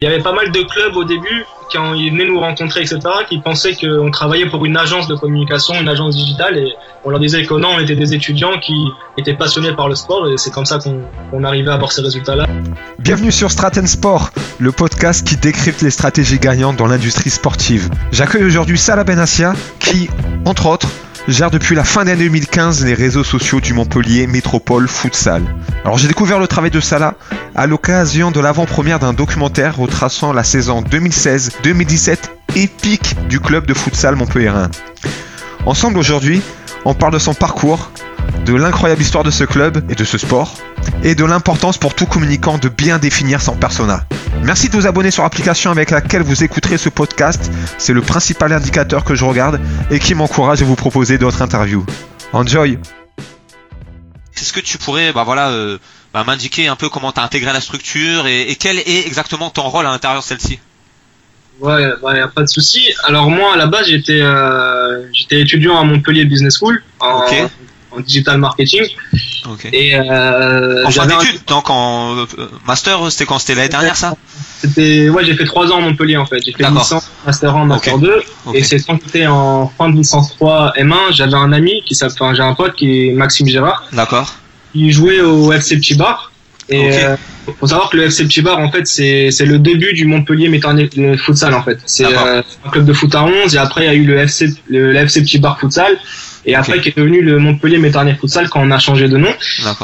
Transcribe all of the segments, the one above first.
Il y avait pas mal de clubs au début quand ils venaient nous rencontrer, etc., qui pensaient qu'on travaillait pour une agence de communication, une agence digitale, et on leur disait que non, on était des étudiants qui étaient passionnés par le sport, et c'est comme ça qu'on arrivait à avoir ces résultats-là. Bienvenue sur Straten Sport, le podcast qui décrypte les stratégies gagnantes dans l'industrie sportive. J'accueille aujourd'hui Salah Benassia, qui, entre autres, gère depuis la fin d'année 2015 les réseaux sociaux du Montpellier Métropole Futsal. Alors j'ai découvert le travail de Salah à l'occasion de l'avant-première d'un documentaire retraçant la saison 2016-2017 épique du club de futsal montpelliérain. Ensemble aujourd'hui, on parle de son parcours, de l'incroyable histoire de ce club et de ce sport, et de l'importance pour tout communicant de bien définir son persona. Merci de vous abonner sur l'application avec laquelle vous écouterez ce podcast. C'est le principal indicateur que je regarde et qui m'encourage à vous proposer d'autres interviews. Enjoy Est-ce que tu pourrais bah voilà, euh, bah, m'indiquer un peu comment tu as intégré la structure et, quel est exactement ton rôle à l'intérieur de celle-ci? Ouais, ouais, pas de souci. Alors moi, à la base, j'étais euh, j'étais étudiant à Montpellier Business School en, en digital marketing. Et euh, en fin d'études, donc en euh, master, c'était quand? C'était l'année dernière ça? C'était ouais, j'ai fait trois ans à Montpellier en fait. J'ai fait licence, master 1, master 2, et c'est quand j'étais en fin de licence 3 M1, j'avais un ami qui s'appelle, enfin, j'ai un pote qui est Maxime Gérard. D'accord. Il jouait au FC Petit Bar. Et euh, faut savoir que le FC Petit Bar en fait c'est c'est le début du Montpellier Méternel futsal en fait. C'est euh, un club de foot à 11 et après il y a eu le FC le, le FC Petit Bar futsal et après qui est devenu le Montpellier Métarnier Futsal quand on a changé de nom.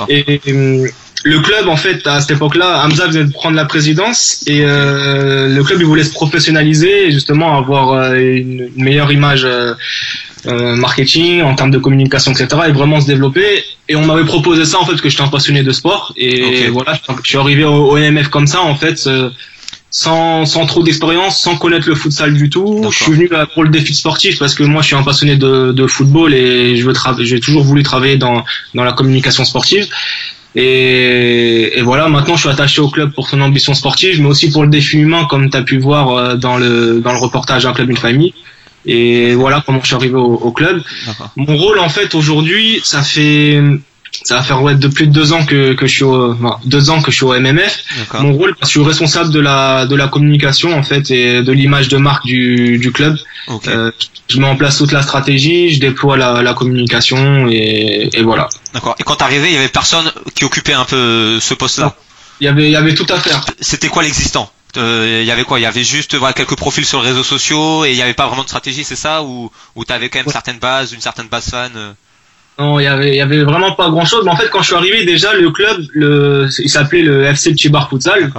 Et, euh, le club, en fait, à cette époque-là, Hamza venait de prendre la présidence et euh, le club il voulait se professionnaliser et justement avoir euh, une, meilleure image marketing en termes de communication, etc. et vraiment se développer. Et on m'avait proposé ça en fait parce que j'étais un passionné de sport et voilà, je suis arrivé au, au, NMF comme ça en fait sans, sans trop d'expérience, sans connaître le futsal du tout. Je suis venu là pour le défi sportif parce que moi je suis un passionné de, de football et je veux j'ai toujours voulu travailler dans, dans la communication sportive. Et, et, voilà, maintenant je suis attaché au club pour son ambition sportive, mais aussi pour le défi humain, comme tu as pu voir euh, dans le, dans le reportage Un club, une famille. Et voilà comment je suis arrivé au, au club. Mon rôle en fait aujourd'hui, ça fait ça va faire ouais, de plus de deux ans que, que je suis au, deux ans que je suis au MMF. Mon rôle, je suis responsable de la de la communication en fait et de l'image de marque du, du club. Euh, je mets en place toute la stratégie, je déploie la, la communication et, et voilà. D'accord. Et quand arrivé, il y avait personne qui occupait un peu ce poste-là? Il y avait il y avait tout à faire. C'était quoi l'existant? Euh, il y avait quoi? Il y avait juste voilà, quelques profils sur les réseaux sociaux et il n'y avait pas vraiment de stratégie, c'est ça? Ou, ou tu avais quand même certaines bases, une certaine base fan euh? Non, il y avait, il y avait vraiment pas grand chose. Mais en fait, quand je suis arrivé, déjà, le club, le, il s'appelait le FC Chibar Futsal.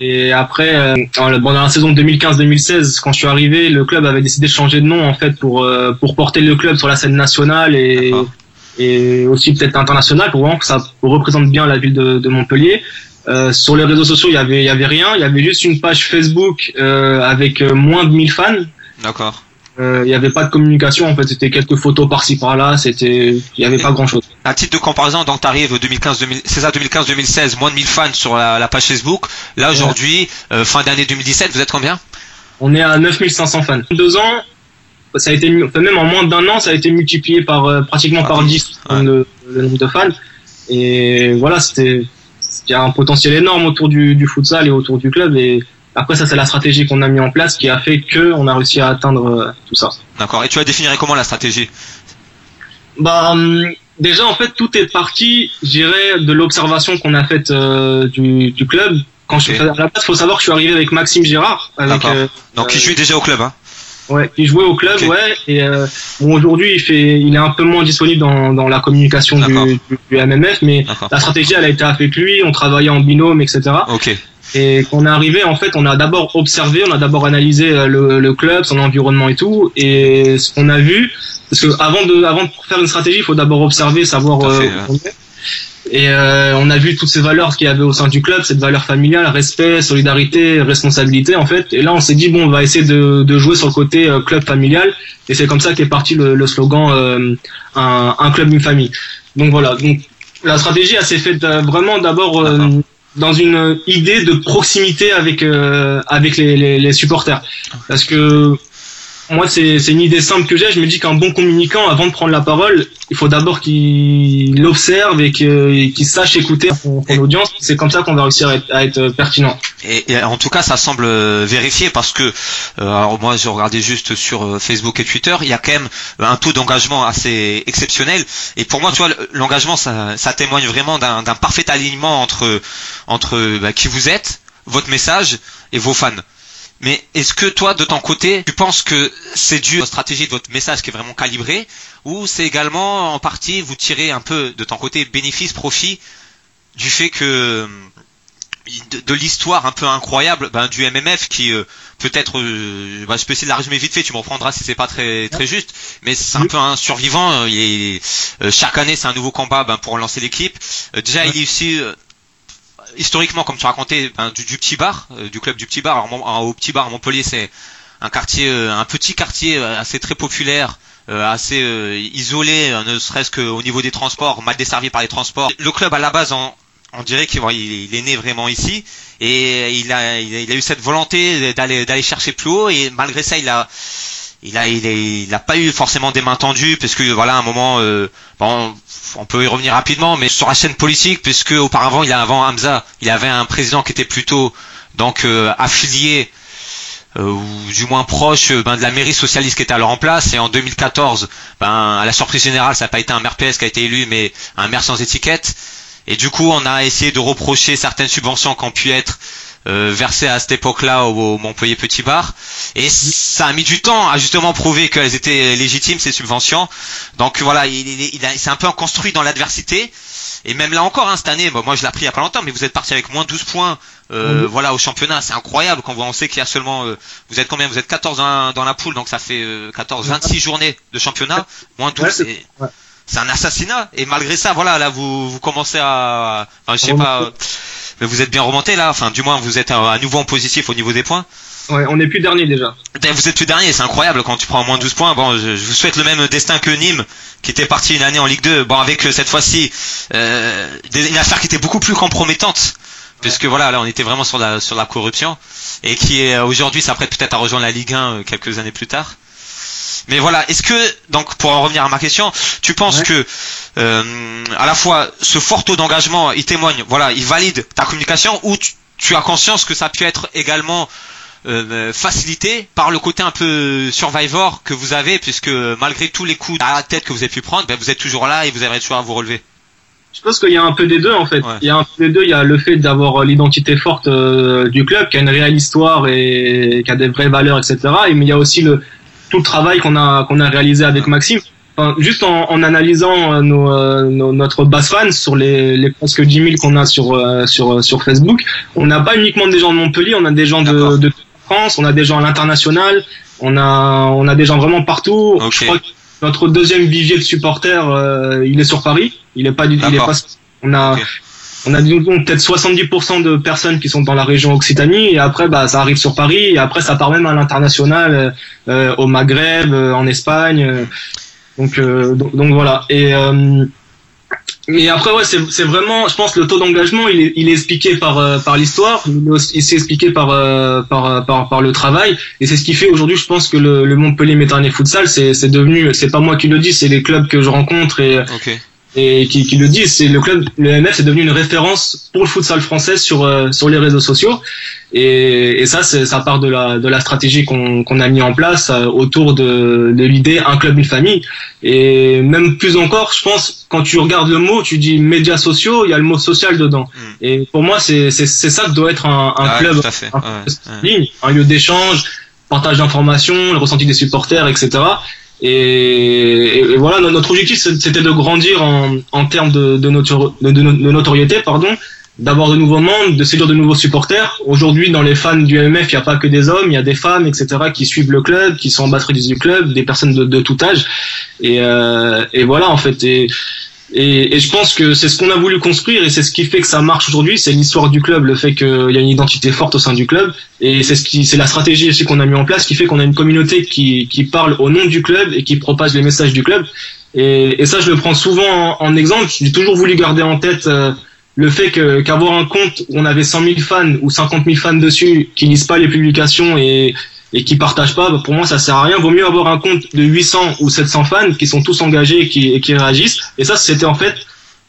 Et après, euh, dans la saison 2015-2016, quand je suis arrivé, le club avait décidé de changer de nom en fait pour euh, pour porter le club sur la scène nationale et et aussi peut-être internationale pour vraiment que ça représente bien la ville de, de Montpellier. Euh, sur les réseaux sociaux, il y avait il y avait rien. Il y avait juste une page Facebook euh, avec euh, moins de 1000 fans. D'accord. Euh, il n'y avait pas de communication en fait. C'était quelques photos par-ci par-là. C'était il n'y avait pas grand chose à titre de comparaison donc tu arrives 2015 c'est ça 2015 2016 moins de 1000 fans sur la, page Facebook. Là aujourd'hui euh, fin d'année 2017 vous êtes combien? On est à 9500 fans. Deux ans ça a été même en moins d'un an ça a été multiplié par euh, pratiquement par 10 le, nombre de fans. Et voilà c'était il y a un potentiel énorme autour du, du futsal et autour du club. Et après, ça, c'est la stratégie qu'on a mis en place qui a fait qu'on a réussi à atteindre euh, tout ça. D'accord. Et tu as défini comment la stratégie? Bah, hum, déjà, en fait, tout est parti, j'irais, de l'observation qu'on a faite euh, du, du, club. Quand je, à la base, faut savoir que je suis arrivé avec Maxime Girard. Avec, euh, Donc, il jouait déjà au club, hein Ouais, il jouait au club, ouais. Et bon, aujourd'hui, il fait, il est un peu moins disponible dans, dans la communication du, du, MMF, mais la stratégie, elle a été avec lui. On travaillait en binôme, etc. Ok. Et quand on est arrivé, en fait, on a d'abord observé, on a d'abord analysé euh, le, le, club, son environnement et tout. Et ce qu'on a vu, parce que avant de, avant de faire une stratégie, il faut d'abord observer, savoir euh, où on est. Et euh, on a vu toutes ces valeurs qu'il y avait au sein du club, cette valeur familiale, respect, solidarité, responsabilité en fait. Et là, on s'est dit bon, on va essayer de, de jouer sur le côté euh, club familial. Et c'est comme ça qu'est parti le, le slogan un, un, club, une famille. Donc voilà. Donc la stratégie, elle s'est faite vraiment d'abord dans une idée de proximité avec euh, avec les, supporters. Parce que moi, c'est une idée simple que j'ai. Je me dis qu'un bon communicant, avant de prendre la parole, il faut d'abord qu'il observe et qu'il sache écouter son, audience. C'est comme ça qu'on va réussir à être, pertinent. Et, en tout cas, ça semble vérifié parce que, euh, alors moi, je regardais juste sur euh, Facebook et Twitter, il y a quand même un taux d'engagement assez exceptionnel. Et pour moi, tu vois, l'engagement, ça, ça témoigne vraiment d'un parfait alignement entre entre bah, qui vous êtes, votre message et vos fans. Mais est-ce que toi, de ton côté, tu penses que c'est dû à la stratégie de votre message qui est vraiment calibré, ou c'est également en partie vous tirez un peu de ton côté bénéfice, profit du fait que de, l'histoire un peu incroyable ben, du MMF qui euh, peut-être euh, ben, je peux essayer de la résumer vite fait tu m'en prendras si c'est pas très très juste mais c'est un peu un survivant euh, chaque année c'est un nouveau combat ben, pour lancer l'équipe. Déjà il est aussi historiquement, comme tu racontais, ben, du, petit bar, euh, du club du petit bar. Au petit bar Montpellier, c'est un quartier, euh, un petit quartier euh, assez très populaire, assez isolé, ne serait-ce qu'au niveau des transports, mal desservi par les transports. Le club à la base, on, dirait qu'il est né vraiment ici et il a, il eu cette volonté d'aller chercher plus haut et malgré ça, il a il a, il a, pas eu forcément des mains tendues parce que voilà à un moment euh, bon, on peut y revenir rapidement mais sur la chaîne politique puisque auparavant il a avant Hamza il avait un président qui était plutôt donc euh, affilié euh, ou du moins proche ben, de la mairie socialiste qui était alors en place. Et en 2014 ben à la surprise générale ça n'a pas été un maire PS qui a été élu mais un maire sans étiquette. Et du coup on a essayé de reprocher certaines subventions qui ont pu être euh, versé à cette époque-là au, Montpellier Petit Bar. Et ça a mis du temps à justement prouver qu'elles étaient légitimes ces subventions. Donc voilà, il, il, il, c'est un peu construit dans l'adversité. Et même là encore, hein, cette année, moi je l'ai appris il y a pas longtemps, mais vous êtes parti avec moins 12 points euh, voilà, au championnat. C'est incroyable quand on sait qu'il y a seulement... Euh, vous êtes combien? Vous êtes 14 dans, la poule, donc ça fait 14, 26 journées de championnat. Moins 12, c'est un assassinat. Et malgré ça, voilà, là vous, vous commencez à... Enfin, je sais pas mais vous êtes bien remonté là, enfin du moins vous êtes à, nouveau en positif au niveau des points. Ouais, on est plus dernier déjà. Vous êtes plus dernier, c'est incroyable quand tu prends au moins 12 points. Bon, je, vous souhaite le même destin que Nîmes, qui était parti une année en Ligue 2. Bon, avec euh, cette fois-ci euh, une affaire qui était beaucoup plus compromettante, puisque voilà, là on était vraiment sur la sur la corruption, et qui est aujourd'hui s'apprête peut-être à rejoindre la Ligue 1 euh, quelques années plus tard. Mais voilà, est-ce que donc pour en revenir à ma question, tu penses que euh, à la fois ce fort taux d'engagement, il témoigne, voilà, il valide ta communication, ou tu, as conscience que ça peut être également euh, facilité par le côté un peu survivor que vous avez, puisque malgré tous les coups à la tête que vous avez pu prendre, ben, vous êtes toujours là et vous avez toujours à vous relever. Je pense qu'il y a un peu des deux en fait. Il y a un peu des deux. Il y a le fait d'avoir l'identité forte euh, du club, qui a une réelle histoire et qui a des vraies valeurs, etc. Et mais il y a aussi le, tout le travail qu'on a qu'on a réalisé avec Maxime. juste en, en analysant euh, nos, euh, nos, notre base fan sur les, les presque 10 000 qu'on a sur, euh, sur, sur Facebook, on n'a pas uniquement des gens de Montpellier, on a des gens de, de France, on a des gens à l'international, on a, on a des gens vraiment partout. Je crois que notre deuxième vivier de supporters, il est sur Paris. Il est pas du, il est pas, on a, on a peut-être 70% de personnes qui sont dans la région Occitanie et après bah ça arrive sur Paris et après ça part même à l'international euh, au Maghreb euh, en Espagne euh, donc, donc, voilà. Et mais après ouais c'est vraiment je pense le taux d'engagement il est, il est expliqué par par l'histoire il s'est expliqué par, par par par le travail et c'est ce qui fait aujourd'hui je pense que le, le Montpellier Méternais Futsal c'est c'est devenu c'est pas moi qui le dis c'est les clubs que je rencontre et et qui, qui, le disent, c'est le club, le MF est devenu une référence pour le futsal français sur euh, sur les réseaux sociaux. Et, et ça, ça part de la de la stratégie qu'on qu'on a mis en place euh, autour de de l'idée un club une famille. Et même plus encore, je pense, quand tu regardes le mot, tu dis médias sociaux, il y a le mot social dedans. Hmm. Et pour moi, c'est c'est c'est ça que doit être un, un ah club, un, un lieu d'échange, partage d'informations, le ressenti des supporters, etc. Et, voilà, notre objectif, c'était de grandir en, en termes de, de, notoriété, pardon, d'avoir de nouveaux membres, de séduire de nouveaux supporters. Aujourd'hui, dans les fans du MF, il n'y a pas que des hommes, il y a des femmes, etc., qui suivent le club, qui sont ambassadrices du club, des personnes de, de tout âge. Et, euh, et voilà, en fait. Et, et, je pense que c'est ce qu'on a voulu construire et c'est ce qui fait que ça marche aujourd'hui. C'est l'histoire du club, le fait qu'il y a une identité forte au sein du club. Et c'est ce qui, c'est la stratégie aussi qu'on a mis en place qui fait qu'on a une communauté qui, qui parle au nom du club et qui propage les messages du club. Et, et ça, je le prends souvent en, exemple. J'ai toujours voulu garder en tête euh, le fait que, qu'avoir un compte où on avait 100 000 fans ou 50 000 fans dessus qui lisent pas les publications et, et qui partagent pas, bah, pour moi ça sert à rien. Vaut mieux avoir un compte de 800 ou 700 fans qui sont tous engagés et qui, réagissent. Et ça, c'était en fait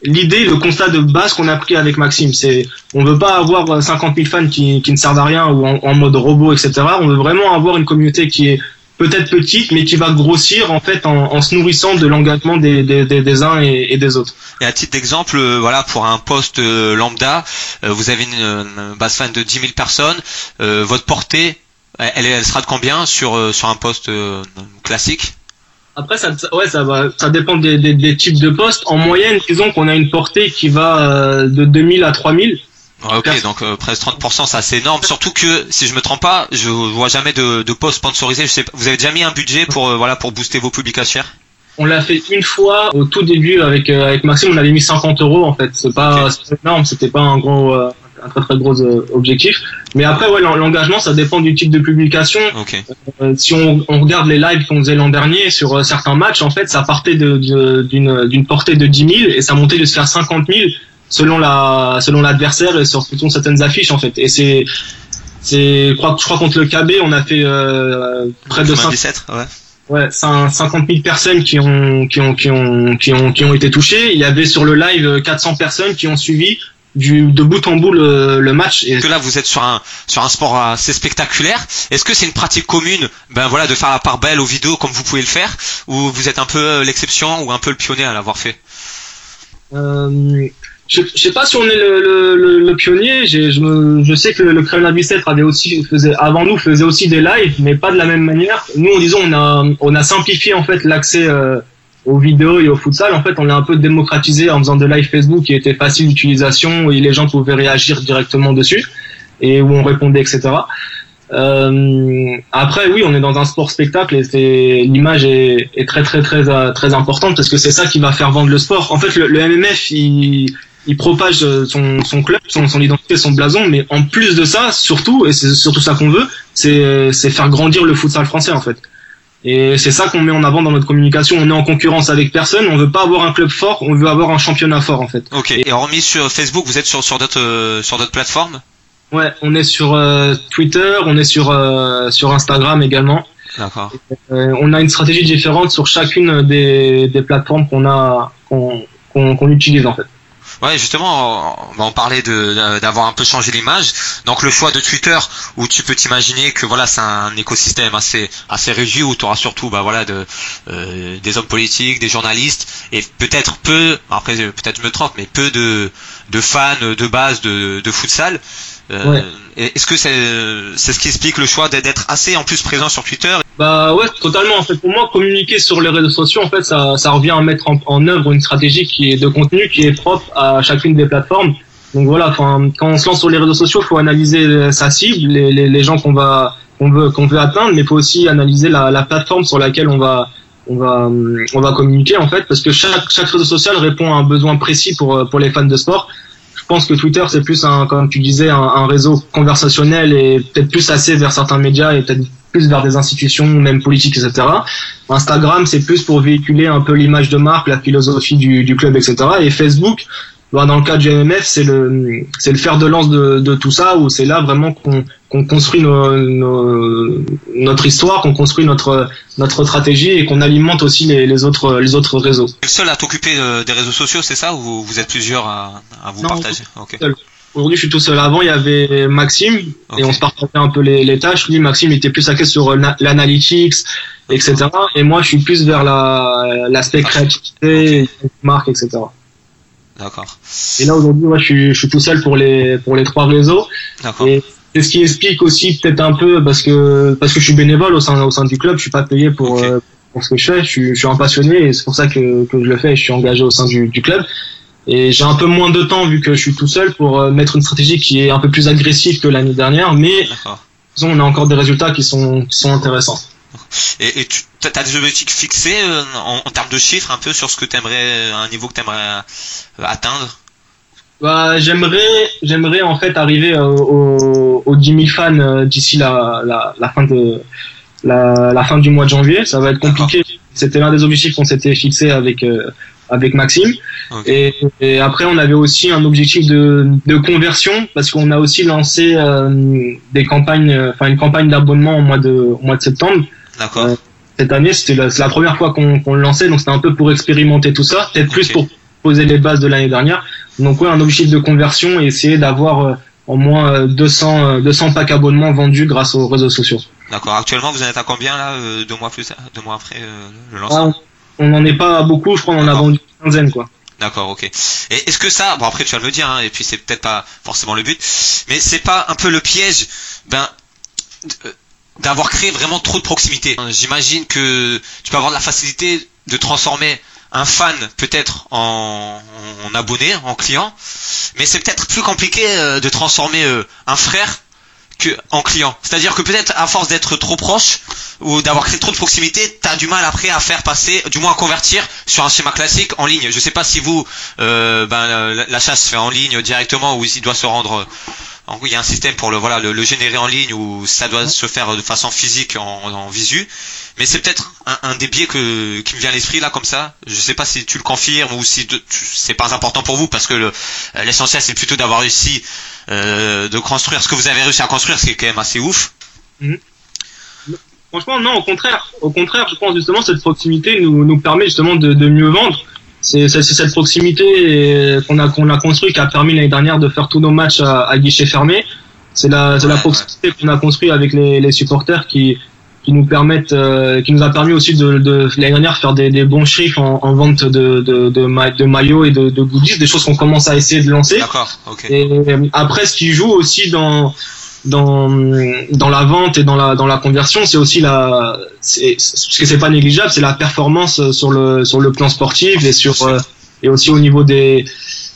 l'idée, le constat de base qu'on a pris avec Maxime. C'est, on veut pas avoir 50 000 fans qui, ne servent à rien ou en, mode robot, etc. On veut vraiment avoir une communauté qui est peut-être petite, mais qui va grossir en fait en, se nourrissant de l'engagement des, uns et, des autres. Et à titre d'exemple, euh, voilà, pour un poste euh, lambda, euh, vous avez une, base fan de 10 000 personnes, votre portée, elle, elle sera de combien sur sur un poste classique? Après, ça, ouais, ça va, ça dépend des, des, des, types de postes. En moyenne, disons qu'on a une portée qui va de 2000 à 3000. ok, donc euh, presque 30%, c'est assez énorme. Surtout que, si je me trompe pas, je vois jamais de, de post sponsorisé. Je sais, vous avez déjà mis un budget pour, euh, voilà, pour booster vos publications On l'a fait une fois au tout début avec, euh, avec Maxime, on avait mis 50 euros en fait. C'est pas okay. énorme, c'était pas un gros, un très très gros euh, objectif. Mais après, ouais, l'engagement, ça dépend du type de publication. Okay. Euh, si on, on, regarde les lives qu'on faisait l'an dernier sur euh, certains matchs, en fait, ça partait d'une d'une portée de 10 000 et ça montait jusqu'à 50 000 selon la selon l'adversaire et sur certaines affiches en fait. Et c'est c'est je crois je crois contre le KB, on a fait euh, près de 97, ouais. Ouais, 50 000 personnes qui ont, qui ont, qui ont, qui ont, qui ont été touchées. Il y avait sur le live 400 personnes qui ont suivi du, de bout en bout le, le match. Et que là, vous êtes sur un sur un sport assez spectaculaire. Est-ce que c'est une pratique commune, ben voilà, de faire la part belle aux vidéos comme vous pouvez le faire, ou vous êtes un peu l'exception ou un peu le pionnier à l'avoir fait? Euh, je, je sais pas si on est le, le, le pionnier. Je, me, je sais que le Kremlin Bicêtre avait aussi faisait avant nous faisait aussi des lives, mais pas de la même manière. Nous, disons, on a on a simplifié en fait l'accès. Euh, aux vidéos et au futsal, en fait, on l'a un peu démocratisé en faisant de live Facebook qui était facile d'utilisation où les gens pouvaient réagir directement dessus et où on répondait, etc. Euh, après, oui, on est dans un sport spectacle et l'image est, est, très très très très importante parce que c'est ça qui va faire vendre le sport. En fait, le, le MMF, il, il propage son, son club, son, son, identité, son blason, mais en plus de ça, surtout, et c'est surtout ça qu'on veut, c'est faire grandir le futsal français en fait. Et c'est ça qu'on met en avant dans notre communication. On est en concurrence avec personne. On veut pas avoir un club fort. On veut avoir un championnat fort en fait. Ok. Et hormis sur Facebook, vous êtes sur sur d'autres euh, sur d'autres plateformes? Ouais, on est sur euh, Twitter, on est sur euh, sur Instagram également. D'accord. Euh, on a une stratégie différente sur chacune des, des plateformes qu'on a qu'on qu'on qu utilise en fait. Ouais, justement, on parler de d'avoir un peu changé l'image. Donc le choix de Twitter, où tu peux t'imaginer que voilà, c'est un écosystème assez assez régi où tu auras surtout bah voilà de euh, des hommes politiques, des journalistes et peut-être peu, après peut-être je me trompe, mais peu de de fans de base de de futsal. Euh, ouais. Est-ce que c'est c'est ce qui explique le choix d'être assez en plus présent sur Twitter? Bah ouais, totalement. En fait, pour moi, communiquer sur les réseaux sociaux, en fait, ça, ça revient à mettre en, en œuvre une stratégie qui est de contenu qui est propre à chacune des plateformes. Donc voilà, quand on se lance sur les réseaux sociaux, il faut analyser sa cible, les, les, les gens qu'on va qu'on veut qu'on veut atteindre, mais il faut aussi analyser la, la plateforme sur laquelle on va on va on va communiquer en fait, parce que chaque chaque réseau social répond à un besoin précis pour pour les fans de sport pense que Twitter c'est plus un, comme tu disais, un, réseau conversationnel et peut-être plus assez vers certains médias et peut-être plus vers des institutions, même politiques, etc. Instagram c'est plus pour véhiculer un peu l'image de marque, la philosophie du, club, etc. Et Facebook, dans le cas du MMF, c'est le c'est le fer de lance de, de tout ça où c'est là vraiment qu'on qu'on construit nos, nos, notre histoire, qu'on construit notre notre stratégie et qu'on alimente aussi les, les autres les autres réseaux. Le seul à t'occuper des réseaux sociaux, c'est ça ou vous êtes plusieurs à, à vous non, partager okay. Aujourd'hui, je suis tout seul. Avant, il y avait Maxime okay. et on se partageait un peu les, les tâches. Lui, Maxime était plus axé sur l'analytics, etc. Et moi, je suis plus vers l'aspect la, créativité, okay. marque, etc. D'accord. Et là aujourd'hui, moi, je suis, je suis tout seul pour les pour les trois réseaux. Et c'est ce qui explique aussi peut-être un peu parce que parce que je suis bénévole au sein au sein du club, je suis pas payé pour okay. euh, pour ce que je fais. Je suis, je suis un passionné et c'est pour ça que que je le fais. Je suis engagé au sein du, du club. Et j'ai un peu moins de temps vu que je suis tout seul pour euh, mettre une stratégie qui est un peu plus agressive que l'année dernière, mais on a encore des résultats qui sont qui sont intéressants. Et, et tu as des objectifs fixés euh, en, en, termes de chiffres un peu sur ce que tu aimerais, un niveau que tu aimerais euh, atteindre? Bah, j'aimerais, j'aimerais en fait arriver aux, aux 10 000 fans euh, d'ici la, la, la, fin de la, la, fin du mois de janvier. Ça va être compliqué. C'était l'un des objectifs qu'on s'était fixé avec avec Maxime. Et, après, on avait aussi un objectif de, de conversion parce qu'on a aussi lancé euh, des campagnes, enfin une campagne d'abonnement au mois de, au mois de septembre. D'accord. Euh, cette année, c'était la, la, première fois qu'on le lançait, donc c'était un peu pour expérimenter tout ça, peut-être plus pour poser les bases de l'année dernière. Donc ouais, un objectif de conversion et essayer d'avoir euh, au moins 200, 200 packs abonnements vendus grâce aux réseaux sociaux. D'accord. Actuellement, vous en êtes à combien là, deux mois plus, deux mois après le lancement? Ah, On n'en est pas beaucoup. Je crois qu'on en a vendu une quinzaine, quoi. D'accord, ok. Et est-ce que ça, bon après tu vas le dire, hein, et puis c'est peut-être pas forcément le but, mais c'est pas un peu le piège, ben euh, d'avoir créé vraiment trop de proximité. J'imagine que tu peux avoir de la facilité de transformer un fan peut-être en, abonné, en client, mais c'est peut-être plus compliqué euh, de transformer euh, un frère que en client. C'est-à-dire que peut-être à force d'être trop proche ou d'avoir créé trop de proximité, tu as du mal après à faire passer, du moins à convertir sur un schéma classique en ligne. Je sais pas si vous, euh, ben, l'achat se fait en ligne directement ou il doit se rendre il y a un système pour le voilà le, générer en ligne ou ça doit se faire de façon physique en, en visu. Mais c'est peut-être un, des biais que, qui me vient à l'esprit là comme ça. Je sais pas si tu le confirmes ou si c'est pas important pour vous parce que l'essentiel c'est plutôt d'avoir réussi euh, de construire ce que vous avez réussi à construire, ce qui est quand même assez ouf. Mhm. Franchement, non, au contraire. Au contraire, je pense justement cette proximité nous, nous permet justement de, de mieux vendre. C'est cette proximité qu'on a, qu'on a construit qui a permis l'année dernière de faire tous nos matchs à, à guichet fermé. C'est la, la proximité qu'on a construit avec les, les supporters qui, qui nous permettent, euh, qui nous a permis aussi de, de l'année dernière faire des, des bons chiffres en, en vente de, de, de, de maillots et de, de goodies, des choses qu'on commence à essayer de lancer. D'accord. Et après, ce qui joue aussi dans dans dans la vente et dans la dans la conversion, c'est aussi la, ce que c'est pas négligeable, c'est la performance sur le sur le plan sportif et sur euh, et aussi au niveau des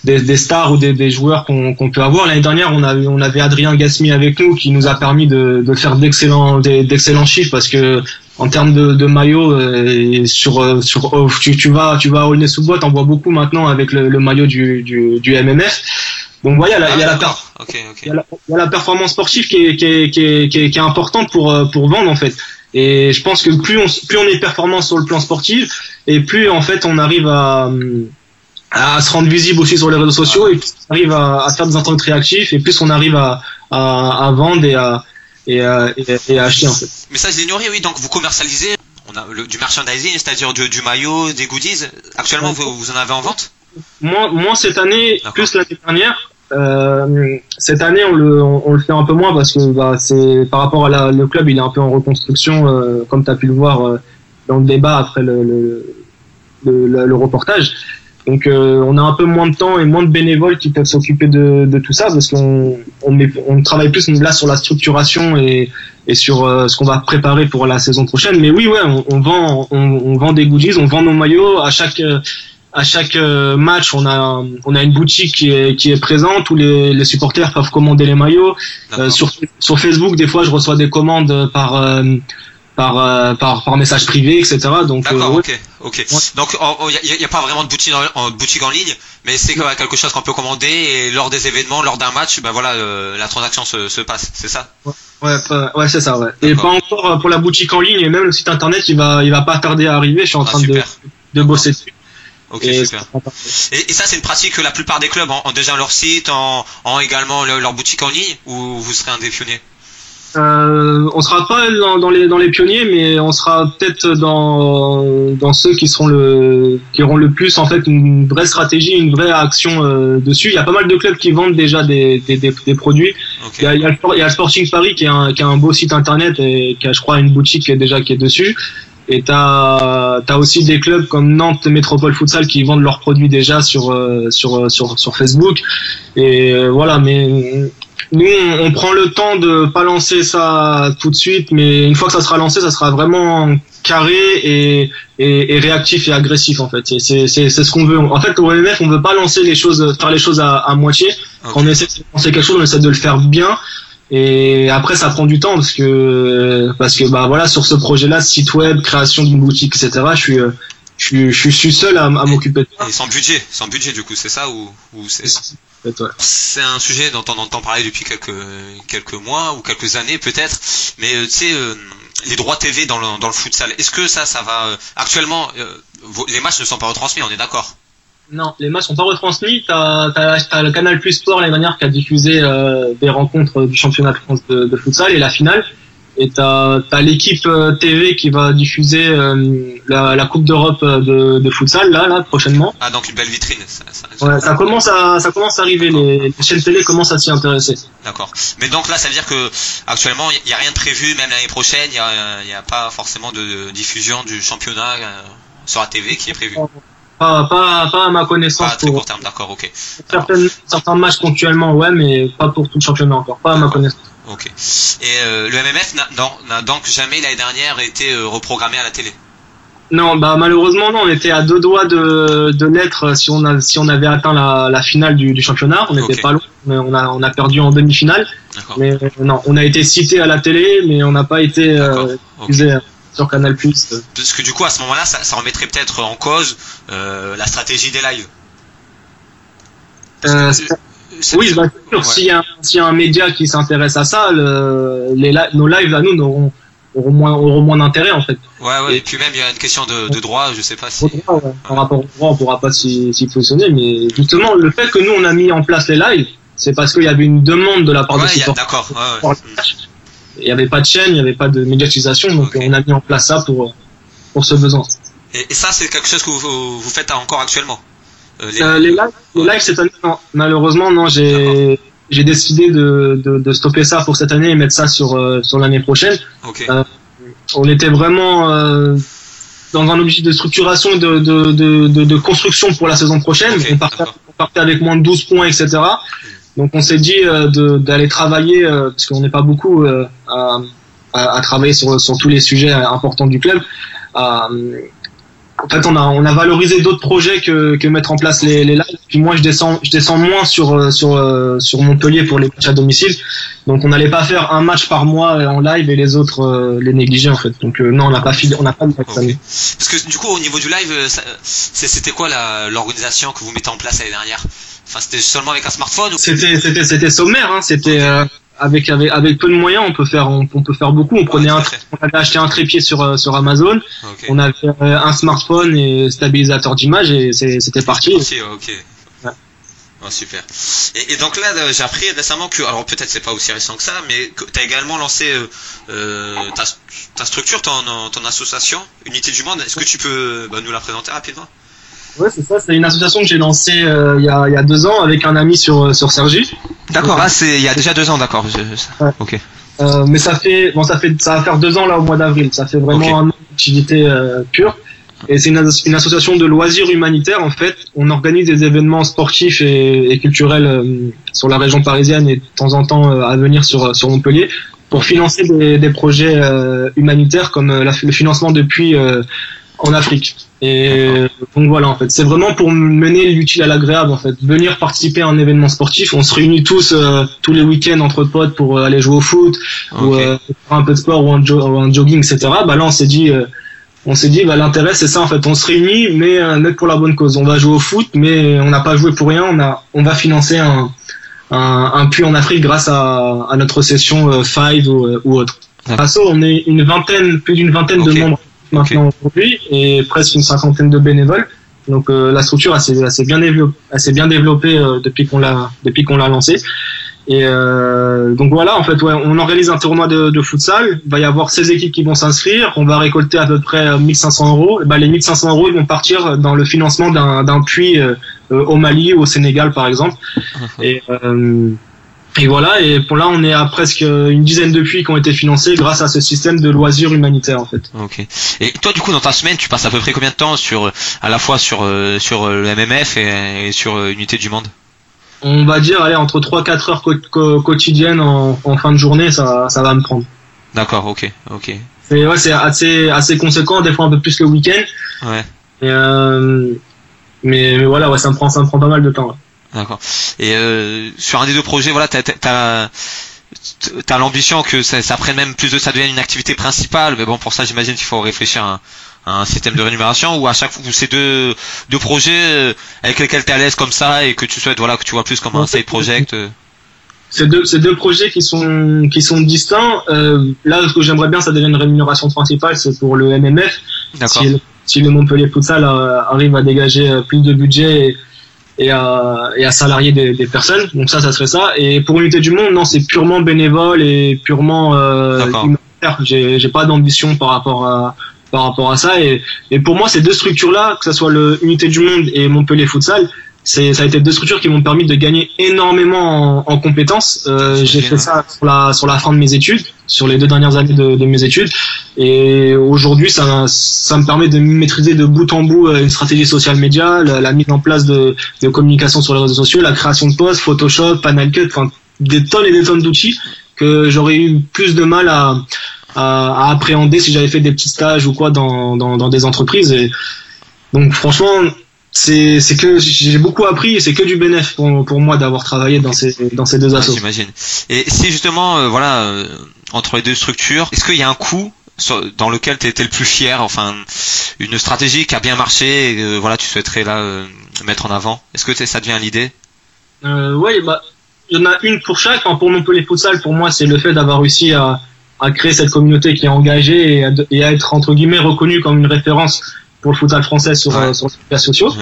des, des, stars ou des, des joueurs qu'on peut avoir. L'année dernière, on avait, on avait Adrien Gasmi avec nous qui nous a permis de, de faire d'excellents d'excellents chiffres parce que en termes de, de maillot euh, sur euh, sur oh, tu, tu vas tu vas à Aulnay-sous-Bois, on voit beaucoup maintenant avec le, le maillot du, du, du MMF. Donc voilà, il y a, la, performance sportive qui est, qui est, qui est, qui est, qui importante pour euh, pour vendre en fait. Et je pense que plus on plus on est performant sur le plan sportif et plus en fait on arrive à à se rendre visible aussi sur les réseaux sociaux et plus on arrive à, à faire des ententes réactifs et plus on arrive à, à, à vendre et à, et, et, à acheter en fait. Mais ça j'ai ignoré oui. Donc vous commercialisez on a le, du merchandising c'est-à-dire du, du, maillot des goodies. Actuellement vous, vous en avez en vente? Moi, moi cette année plus l'année dernière euh, cette année on le, on, le fait un peu moins parce que bah, c'est par rapport à la, le club il est un peu en reconstruction euh, comme tu as pu le voir euh, dans le débat après le, le, le, le reportage donc euh, on a un peu moins de temps et moins de bénévoles qui peuvent s'occuper de, de, tout ça parce qu'on on, on, travaille plus là sur la structuration et, et sur euh, ce qu'on va préparer pour la saison prochaine. Mais oui, ouais, on, vend, on, vend des goodies, on vend nos maillots à chaque à chaque euh, match. On a on a une boutique qui est qui est présente où les, les supporters peuvent commander les maillots. sur sur Facebook, des fois, je reçois des commandes par par, euh, par, par message privé, etc. Donc, D'accord, euh, ok, ok. Donc, il n'y a, pas vraiment de boutique en, boutique en ligne, mais c'est quelque chose qu'on peut commander et lors des événements, lors d'un match, ben voilà, euh, la transaction se, se passe, c'est ça? Ouais, ouais, c'est ça, ouais. Et pas encore pour la boutique en ligne et même le site internet, il va, il va pas tarder à arriver. Je suis en ah, train de, de bosser dessus. Ok, et super. Et, ça, c'est une pratique que la plupart des clubs ont, déjà leur site, en, en également leur boutique en ligne, ou vous serez un des pionniers? Euh, on sera pas dans, les dans les pionniers, mais on sera peut-être dans dans ceux qui seront le qui auront le plus en fait une vraie stratégie, une vraie action euh, dessus. Il y a pas mal de clubs qui vendent déjà des des, des, produits. Il, y a, il, y a, il, y a, Sporting Paris qui a un qui a un beau site internet et qui a je crois une boutique qui est déjà qui est dessus. Et t'as as aussi des clubs comme Nantes Métropole Futsal qui vendent leurs produits déjà sur euh, sur sur sur Facebook. Et euh, voilà, mais nous, on, prend le temps de pas lancer ça tout de suite, mais une fois que ça sera lancé, ça sera vraiment carré et, et, et réactif et agressif en fait. C'est ce qu'on veut. En fait, au MF, on veut pas lancer les choses, faire les choses à, à moitié. Quand on essaie de lancer quelque chose, on essaie de le faire bien. Et après, ça prend du temps parce que parce que bah voilà, sur ce projet-là, site web, création d'une boutique, etc. Je suis je suis, je suis seul à, à m'occuper de ça. Et sans budget, sans budget du coup, c'est ça ou, ou c'est c'est un sujet dont on entend parler depuis quelques quelques mois ou quelques années peut-être, mais euh, tu sais euh, les droits TV dans le dans le futsal. Est-ce que ça ça va euh, actuellement les matchs ne sont pas retransmis, on est d'accord Non, les matchs sont pas retransmis. T'as as, le Canal Plus Sport l'année dernière qui a diffusé euh, des rencontres du championnat de France de, de futsal et la finale. Et t'as as, l'équipe euh, TV qui va diffuser euh, la, la, Coupe d'Europe de, de, futsal là, là prochainement. Ah donc une belle vitrine. Ça, ça, ouais, ça commence à ça commence à arriver. Les, les, chaînes télé commencent à s'y intéresser. D'accord. Mais donc là, ça veut dire que actuellement, il n'y a rien de prévu, même l'année prochaine, il n'y a, a, pas forcément de diffusion du championnat sur la TV qui est prévu. Pas, pas, pas à ma connaissance. Pas à très court terme, d'accord, ok. certains matchs ponctuellement, ouais, mais pas pour tout le championnat encore, pas à ma connaissance. Ok. Et euh, le MMF n'a donc jamais l'année dernière été euh, reprogrammé à la télé? Non, bah malheureusement non, on était à deux doigts de, de l'être si on a si on avait atteint la, la finale du, du championnat, on n'était pas loin, mais on a on a perdu en demi-finale. Mais non, on a été cité à la télé, mais on n'a pas été euh, sur Canal+. Parce que du coup, à ce moment-là, ça, remettrait peut-être en cause euh, la stratégie des lives. Euh, oui, bah, sûr. S'il y, y, a un média qui s'intéresse à ça, le, les, nos lives à nous auront, auront moins, auront moins d'intérêt en fait. Ouais, ouais. Et, puis même, il y a une question de, de droit, je sais pas si. Droit, Par rapport au droit, on pourra pas s'y positionner, mais justement, le fait que nous on a mis en place les lives, c'est parce qu'il y avait une demande de la part supporters. D'accord. Il n'y avait pas de chaîne, il n'y avait pas de médiatisation, donc on a mis en place ça pour, pour ce besoin. Et, ça, c'est quelque chose que vous, vous faites encore actuellement euh, les... Euh, les... lives, cette année, non. Malheureusement, non, j'ai j'ai décidé de, de, de, stopper ça pour cette année et mettre ça sur, euh, sur l'année prochaine. Euh, on était vraiment dans un objectif de structuration et de, de, de, de, construction pour la saison prochaine. on, partait, on, partait, avec moins de 12 points, etc. Donc on s'est dit euh, d'aller travailler, euh, parce qu'on n'est pas beaucoup euh, à, travailler sur, tous les sujets importants du club. en fait, on a, valorisé d'autres projets que, mettre en place les, lives. Puis moi, je descends, moins sur, Montpellier pour les matchs à domicile. Donc, on n'allait pas faire un match par mois en live et les autres les négliger en fait. Donc, non, on n'a pas on n'a pas de okay. Parce que du coup, au niveau du live, c'était quoi l'organisation que vous mettez en place l'année dernière? Enfin, c'était seulement avec un smartphone C'était c'était c'était sommaire. Hein. C'était euh, avec, avec avec peu de moyens, on peut faire on, peut faire beaucoup. On prenait un, on avait acheté un trépied sur euh, sur Amazon. On avait euh, un smartphone et stabilisateur d'image et c'était parti. Ok, ok. Oh, super. Et, et, donc là, j'ai appris récemment que, alors peut-être c'est pas aussi récent que ça, mais que tu as également lancé euh, ta, ta, structure, ton, ton association, Unité du Monde. Est-ce que tu peux bah, nous la présenter rapidement? Ouais, c'est ça. C'est une association que j'ai lancée euh, il, y a, il y a deux ans avec un ami sur euh, sur Sergi. D'accord. Ah, c'est il y a déjà deux ans, d'accord. Ok. Euh, mais ça fait bon, ça fait ça va faire deux ans là au mois d'avril. Ça fait vraiment un an d'activité euh, pure. Et c'est une, une, association de loisirs humanitaires en fait. On organise des événements sportifs et, et culturels euh, sur la région parisienne et de temps en temps à venir sur sur Montpellier pour financer des, des projets humanitaires comme la, le financement depuis en Afrique. Et donc voilà, en fait, c'est vraiment pour mener l'utile à l'agréable, en fait. Venir participer à un événement sportif, on se réunit tous euh, tous les week-ends entre potes pour euh, aller jouer au foot ou euh, faire un peu de sport ou un, un jogging, etc. Bah là, on s'est dit, on s'est dit, bah l'intérêt c'est ça, en fait, on se réunit, mais euh, pour la bonne cause. On va jouer au foot, mais on n'a pas joué pour rien. On a, on va financer un un, un puits en Afrique grâce à, à notre session Five ou, ou autre. Faso, on est une vingtaine, plus d'une vingtaine de membres maintenant aujourd'hui et presque une cinquantaine de bénévoles. Donc euh, la structure assez, assez bien développée, assez bien développée euh, depuis qu'on l'a depuis qu'on l'a lancé. Et euh, donc voilà, en fait, ouais, on organise un tournoi de, de, futsal. Il va y avoir 16 équipes qui vont s'inscrire. On va récolter à peu près 1500 euros. Et ben, les 1500 euros, ils vont partir dans le financement d'un puits au Mali ou au Sénégal, par exemple. Et et voilà, et pour là, on est à presque une dizaine de puits qui ont été financés grâce à ce système de loisirs humanitaires en fait. Ok. Et toi, du coup, dans ta semaine, tu passes à peu près combien de temps sur, à la fois sur euh, sur euh, le MMF et, sur euh, Unité du Monde? On va dire, allez, entre 3-4 heures quotidiennes en, en, fin de journée, ça, ça va me prendre. D'accord, ok, ok. C'est ouais, c'est assez assez conséquent, des fois un peu plus le week-end. Ouais. Et, euh, mais, mais, voilà, ouais, ça me prend ça me prend pas mal de temps. D'accord. Et euh, sur un des deux projets, voilà, t'as as, l'ambition que ça, ça, prenne même plus de ça devienne une activité principale. Mais bon, pour ça, j'imagine qu'il faut réfléchir à un, système de rémunération ou à chaque fois ces deux deux projets euh, avec lesquels tu es à l'aise comme ça et que tu souhaites voilà que tu vois plus comme un side project. Euh. Ces deux, ces deux projets qui sont qui sont distincts. Euh, là, ce que j'aimerais bien, ça devient une rémunération principale, c'est pour le MMF. D'accord. si le Montpellier Futsal arrive à dégager plus de budget et, à, et à salarier des, des, personnes. Donc ça, ça serait ça. Et pour l'unité du monde, non, c'est purement bénévole et purement humanitaire. J'ai pas d'ambition par rapport à par rapport à ça. Et, et pour moi, ces deux structures-là, que ce soit l'unité du monde et Montpellier Futsal, c'est ça a été deux structures qui m'ont permis de gagner énormément en, en compétences. Euh, j'ai fait ça sur la sur la fin de mes études, sur les deux dernières années de, de mes études, et aujourd'hui ça ça me permet de maîtriser de bout en bout euh, une stratégie social média, la, mise en place de, de communication sur les réseaux sociaux, la création de posts, Photoshop, Panel Cut, enfin des tonnes et des tonnes d'outils que j'aurais eu plus de mal à, à, à appréhender si j'avais fait des petits stages ou quoi dans, dans, dans des entreprises. Et donc franchement, c'est c'est que j'ai beaucoup appris et c'est que du bénéfice pour, pour moi d'avoir travaillé dans ces dans ces deux assos. J'imagine. Et si justement euh, voilà euh, entre les deux structures, est-ce qu'il y a un coup dans lequel tu étais le plus fier, enfin une stratégie qui a bien marché, et, euh, voilà tu souhaiterais là mettre en avant? Est-ce que ça devient l'idée? Euh, Oui, bah il y en a une pour chaque. Enfin, pour Montpellier Futsal, pour moi, c'est le fait d'avoir réussi à, à créer cette communauté qui est engagée et à, et à être entre guillemets reconnue comme une référence pour le futsal français sur, euh, sur les médias sociaux.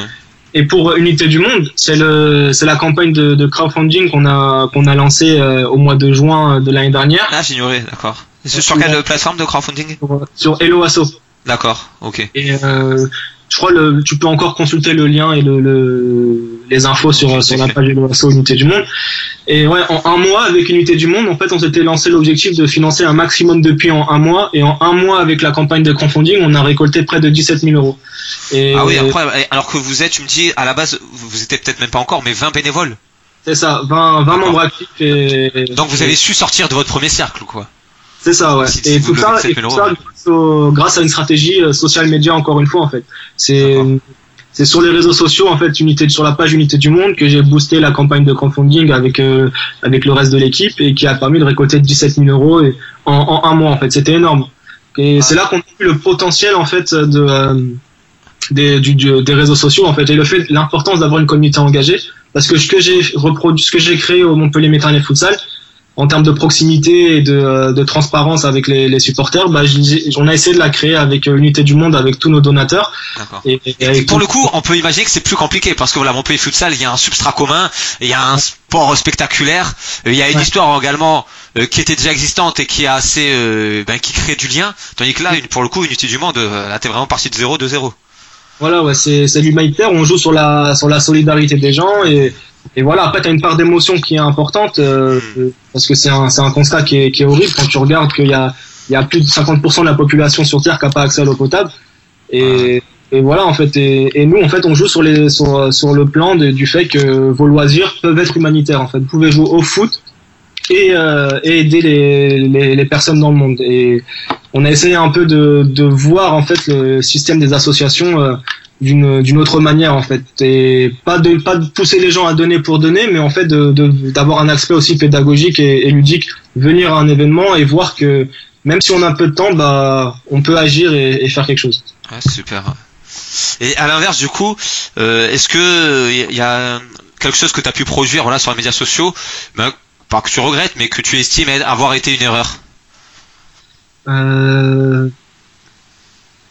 Et pour Unité du Monde, c'est le c'est la campagne de, de crowdfunding qu'on a qu'on a lancé euh, au mois de juin de l'année dernière. Ah, j'ignorais, d'accord. Sur quelle plateforme de crowdfunding? Sur, sur Hello Asso. D'accord, ok. Et euh, je crois le, tu peux encore consulter le lien et le, le les infos sur, sur la page de l'OASO Unité du Monde. Et ouais, en un mois avec Unité du Monde, en fait, on s'était lancé l'objectif de financer un maximum de puits en un mois. Et en un mois avec la campagne de crowdfunding, on a récolté près de 17 000 euros. Et ah oui, après, alors que vous êtes, tu me dis, à la base, vous étiez peut-être même pas encore, mais 20 bénévoles. C'est ça, 20, 20 membres actifs. Et, Donc vous avez su sortir de votre premier cercle, quoi. C'est ça, ouais. et, tout ça, et tout ça, grâce à une stratégie euh, social média, encore une fois, en fait. C'est c'est sur les réseaux sociaux en fait unité sur la page unité du monde que j'ai boosté la campagne de crowdfunding avec euh, avec le reste de l'équipe et qui a permis de récolter 17 000 euros et, en, en, un mois en fait. C'était énorme. Et c'est là qu'on a vu le potentiel en fait de euh, des, du, des réseaux sociaux en fait et le fait l'importance d'avoir une communauté engagée. Parce que ce que j'ai reproduit ce que j'ai créé au Montpellier Méternel Futsal en termes de proximité et de, euh, de transparence avec les, les supporters, bah, on a essayé de la créer avec l'unité du monde, avec tous nos donateurs. Et, et, pour le coup, on peut imaginer que c'est plus compliqué parce que voilà, Montpellier Futsal, il y a un substrat commun, il y a un sport spectaculaire, il y a une histoire également euh, qui était déjà existante et qui a assez, euh, ben, qui crée du lien. Tandis que là, pour le coup, unité du monde, là, t'es vraiment parti de 0 de 0 Voilà, ouais, c'est, c'est l'humanitaire. On joue sur la, sur la solidarité des gens et et voilà, après, tu as une part d'émotion qui est importante, euh, hmm. parce que c'est un, un constat qui est, qui est horrible quand tu regardes qu'il y a, il y a plus de 50% de la population sur Terre qui n'a pas accès à l'eau potable. Et, et, voilà, en fait, et, et, nous, en fait, on joue sur, les, sur, sur le plan de, du fait que vos loisirs peuvent être humanitaires. En fait, vous pouvez jouer au foot et, euh, et aider les, les, les, personnes dans le monde. Et on a essayé un peu de, de voir en fait le système des associations euh, d'une d'une autre manière en fait. Et pas de pas de pousser les gens à donner pour donner mais en fait de d'avoir un aspect aussi pédagogique et, ludique. Venir à un événement et voir que même si on a un peu de temps bah on peut agir et, et faire quelque chose. Ouais, super. Et à l'inverse du coup euh, est-ce que il y a quelque chose que tu as pu produire voilà sur les médias sociaux ben, pas que tu regrettes mais que tu estimes avoir été une erreur? Euh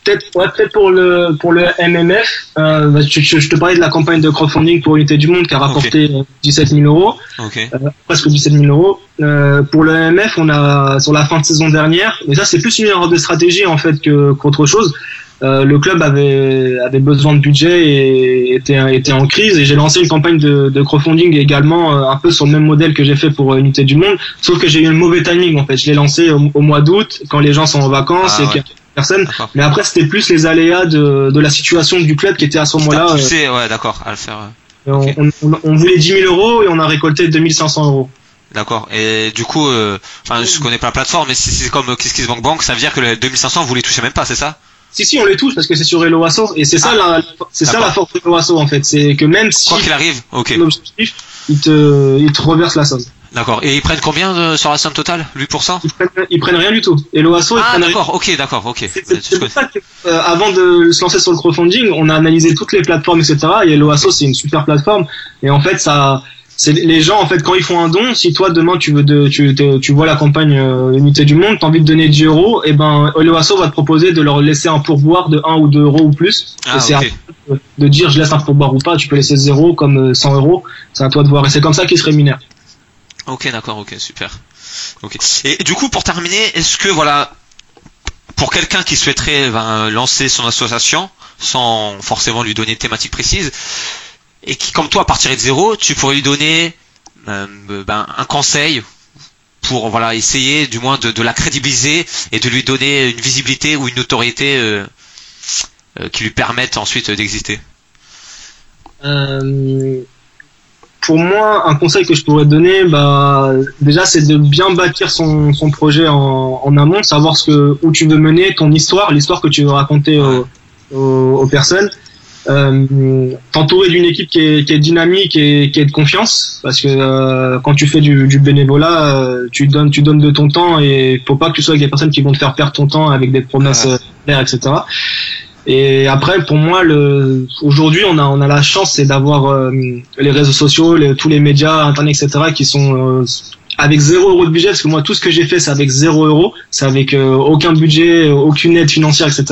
peut-être pour le pour le MMF. Euh, bah, je, te parlais de la campagne de crowdfunding pour l'unité du monde qui a rapporté 17 000 euros, euh, presque 17 000 euros. Euh, pour le MMF, on a sur la fin de saison dernière, mais ça c'est plus une erreur de stratégie en fait que qu'autre chose. le club avait avait besoin de budget et était était en crise et j'ai lancé une campagne de, de crowdfunding également un peu sur le même modèle que j'ai fait pour l'unité du monde, sauf que j'ai eu un mauvais timing en fait. Je l'ai lancé au, mois d'août quand les gens sont en vacances ah, et personne. Mais après, c'était plus les aléas de, de, la situation du club qui était à ce moment-là. Euh, ouais, d'accord, à le faire. On, on, voulait 10 000 euros et on a récolté 2500 euros. D'accord. Et du coup, euh, enfin, je connais pas la plateforme, mais si c'est comme KissKissBankBank, Bank, ça veut dire que les 2500, vous les touchez même pas, c'est ça? Si, si, on les touche parce que c'est sur Eloasso. Et c'est ça, ah. la, c'est ça la force de Eloasso, en fait. C'est que même si. Quoi qu'il arrive, ok. il te, il te reverse la somme. D'accord. Et ils prennent combien de, sur la somme totale 8% ils prennent, ils prennent rien du tout. Et l'OASO, ah, ils d'accord, ok, d'accord, ok. C'est pour ça que, euh, avant de se lancer sur le crowdfunding, on a analysé toutes les plateformes, etc. Et l'OASO, c'est une super plateforme. Et en fait, ça, c'est les gens en fait quand ils font un don, si toi demain tu veux de, tu, tu vois la campagne euh, Unité du Monde, t'as envie de donner 10 euros, et ben Oleoasso va te proposer de leur laisser un pourboire de 1 ou 2 euros ou plus. Ah, c'est ok. de dire je laisse un pourboire ou pas, tu peux laisser 0 comme euh, 100 euros, c'est à toi de voir. Et c'est comme ça qu'ils se rémunèrent. Ok, d'accord, ok, super. Ok. Et du coup, pour terminer, est-ce que voilà, pour quelqu'un qui souhaiterait ben, lancer son association sans forcément lui donner de thématique précise, et qui, comme toi, partirait de zéro, tu pourrais lui donner euh, ben, un conseil pour voilà essayer du moins de, la crédibiliser et de lui donner une visibilité ou une notoriété euh, euh, qui lui permettent ensuite d'exister? Pour moi, un conseil que je pourrais te donner, bah, déjà, c'est de bien bâtir son, son projet en, en amont, savoir ce que, où tu veux mener, ton histoire, l'histoire que tu veux raconter aux, aux, aux personnes. Euh, T'entourer d'une équipe qui est, qui est dynamique et qui est de confiance, parce que euh, quand tu fais du, du bénévolat, euh, tu donnes, tu donnes de ton temps et faut pas que tu sois avec des personnes qui vont te faire perdre ton temps avec des promesses euh, etc. Et après, pour moi, le, aujourd'hui, on a, on a la chance, c'est d'avoir euh, les réseaux sociaux, les- tous les médias, internet, etc., qui sont euh, avec zéro euro de budget, parce que moi, tout ce que j'ai fait, c'est avec zéro euro, c'est avec euh, aucun budget, aucune aide financière, etc.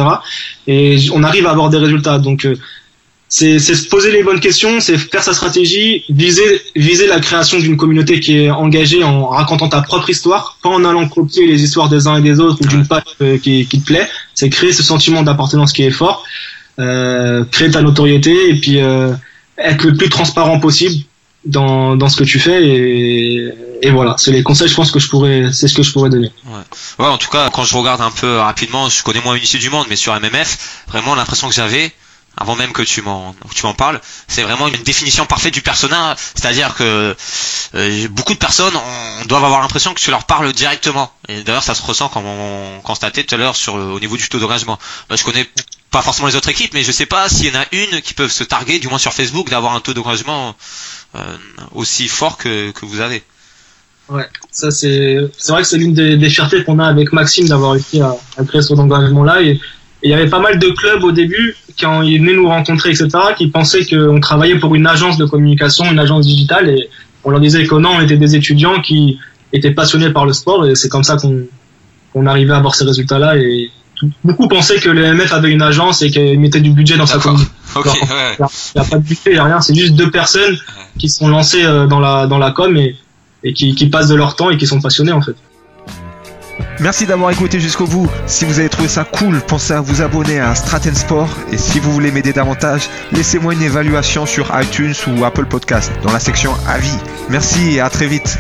Et on arrive à avoir des résultats. Donc, euh, c'est c'est se poser les bonnes questions, c'est faire sa stratégie, viser, viser la création d'une communauté qui est engagée en racontant ta propre histoire, pas en allant copier les histoires des uns et des autres ou d'une page euh, qui, qui te plaît. C'est créer ce sentiment d'appartenance qui est fort, euh, créer ta notoriété et puis euh, être le plus transparent possible dans, dans ce que tu fais et, et voilà. C'est les conseils, je pense que je pourrais, c'est ce que je pourrais donner. Ouais, en tout cas, quand je regarde un peu rapidement, je connais moins Unité du Monde, mais sur MMF, vraiment l'impression que j'avais, avant même que tu m'en tu m'en parles, c'est vraiment une définition parfaite du persona. C'est-à-dire que euh, beaucoup de personnes on, doivent avoir l'impression que tu leur parles directement. Et d'ailleurs, ça se ressent comme on constatait tout à l'heure sur au niveau du taux d'engagement. Bah, je connais pas forcément les autres équipes, mais je sais pas s'il y en a une qui peuvent se targuer, du moins sur Facebook, d'avoir un taux d'engagement euh, aussi fort que, que vous avez. Ça, c'est, c'est vrai que c'est l'une des, des fiertés qu'on a avec Maxime d'avoir réussi à, à créer ce engagement-là. Et, et il y avait pas mal de clubs au début, quand ils venaient nous rencontrer, etc., qui pensaient qu'on travaillait pour une agence de communication, une agence digitale. Et on leur disait que non, on était des étudiants qui étaient passionnés par le sport. Et c'est comme ça qu'on, qu'on arrivait à avoir ces résultats-là. Et tout- beaucoup pensaient que le MF avait une agence et qu'il mettait du budget dans sa ouais. Il n'y a pas de budget, il n'y a rien. C'est juste deux personnes qui sont lancées euh, dans la, dans la com et, et qui, qui passent de leur temps et qui sont passionnés, en fait. Merci d'avoir écouté jusqu'au bout. Si vous avez trouvé ça cool, pensez à vous abonner à Straten Sport. Et si vous voulez m'aider davantage, laissez-moi une évaluation sur iTunes ou Apple Podcast dans la section Avis. Merci et à très vite.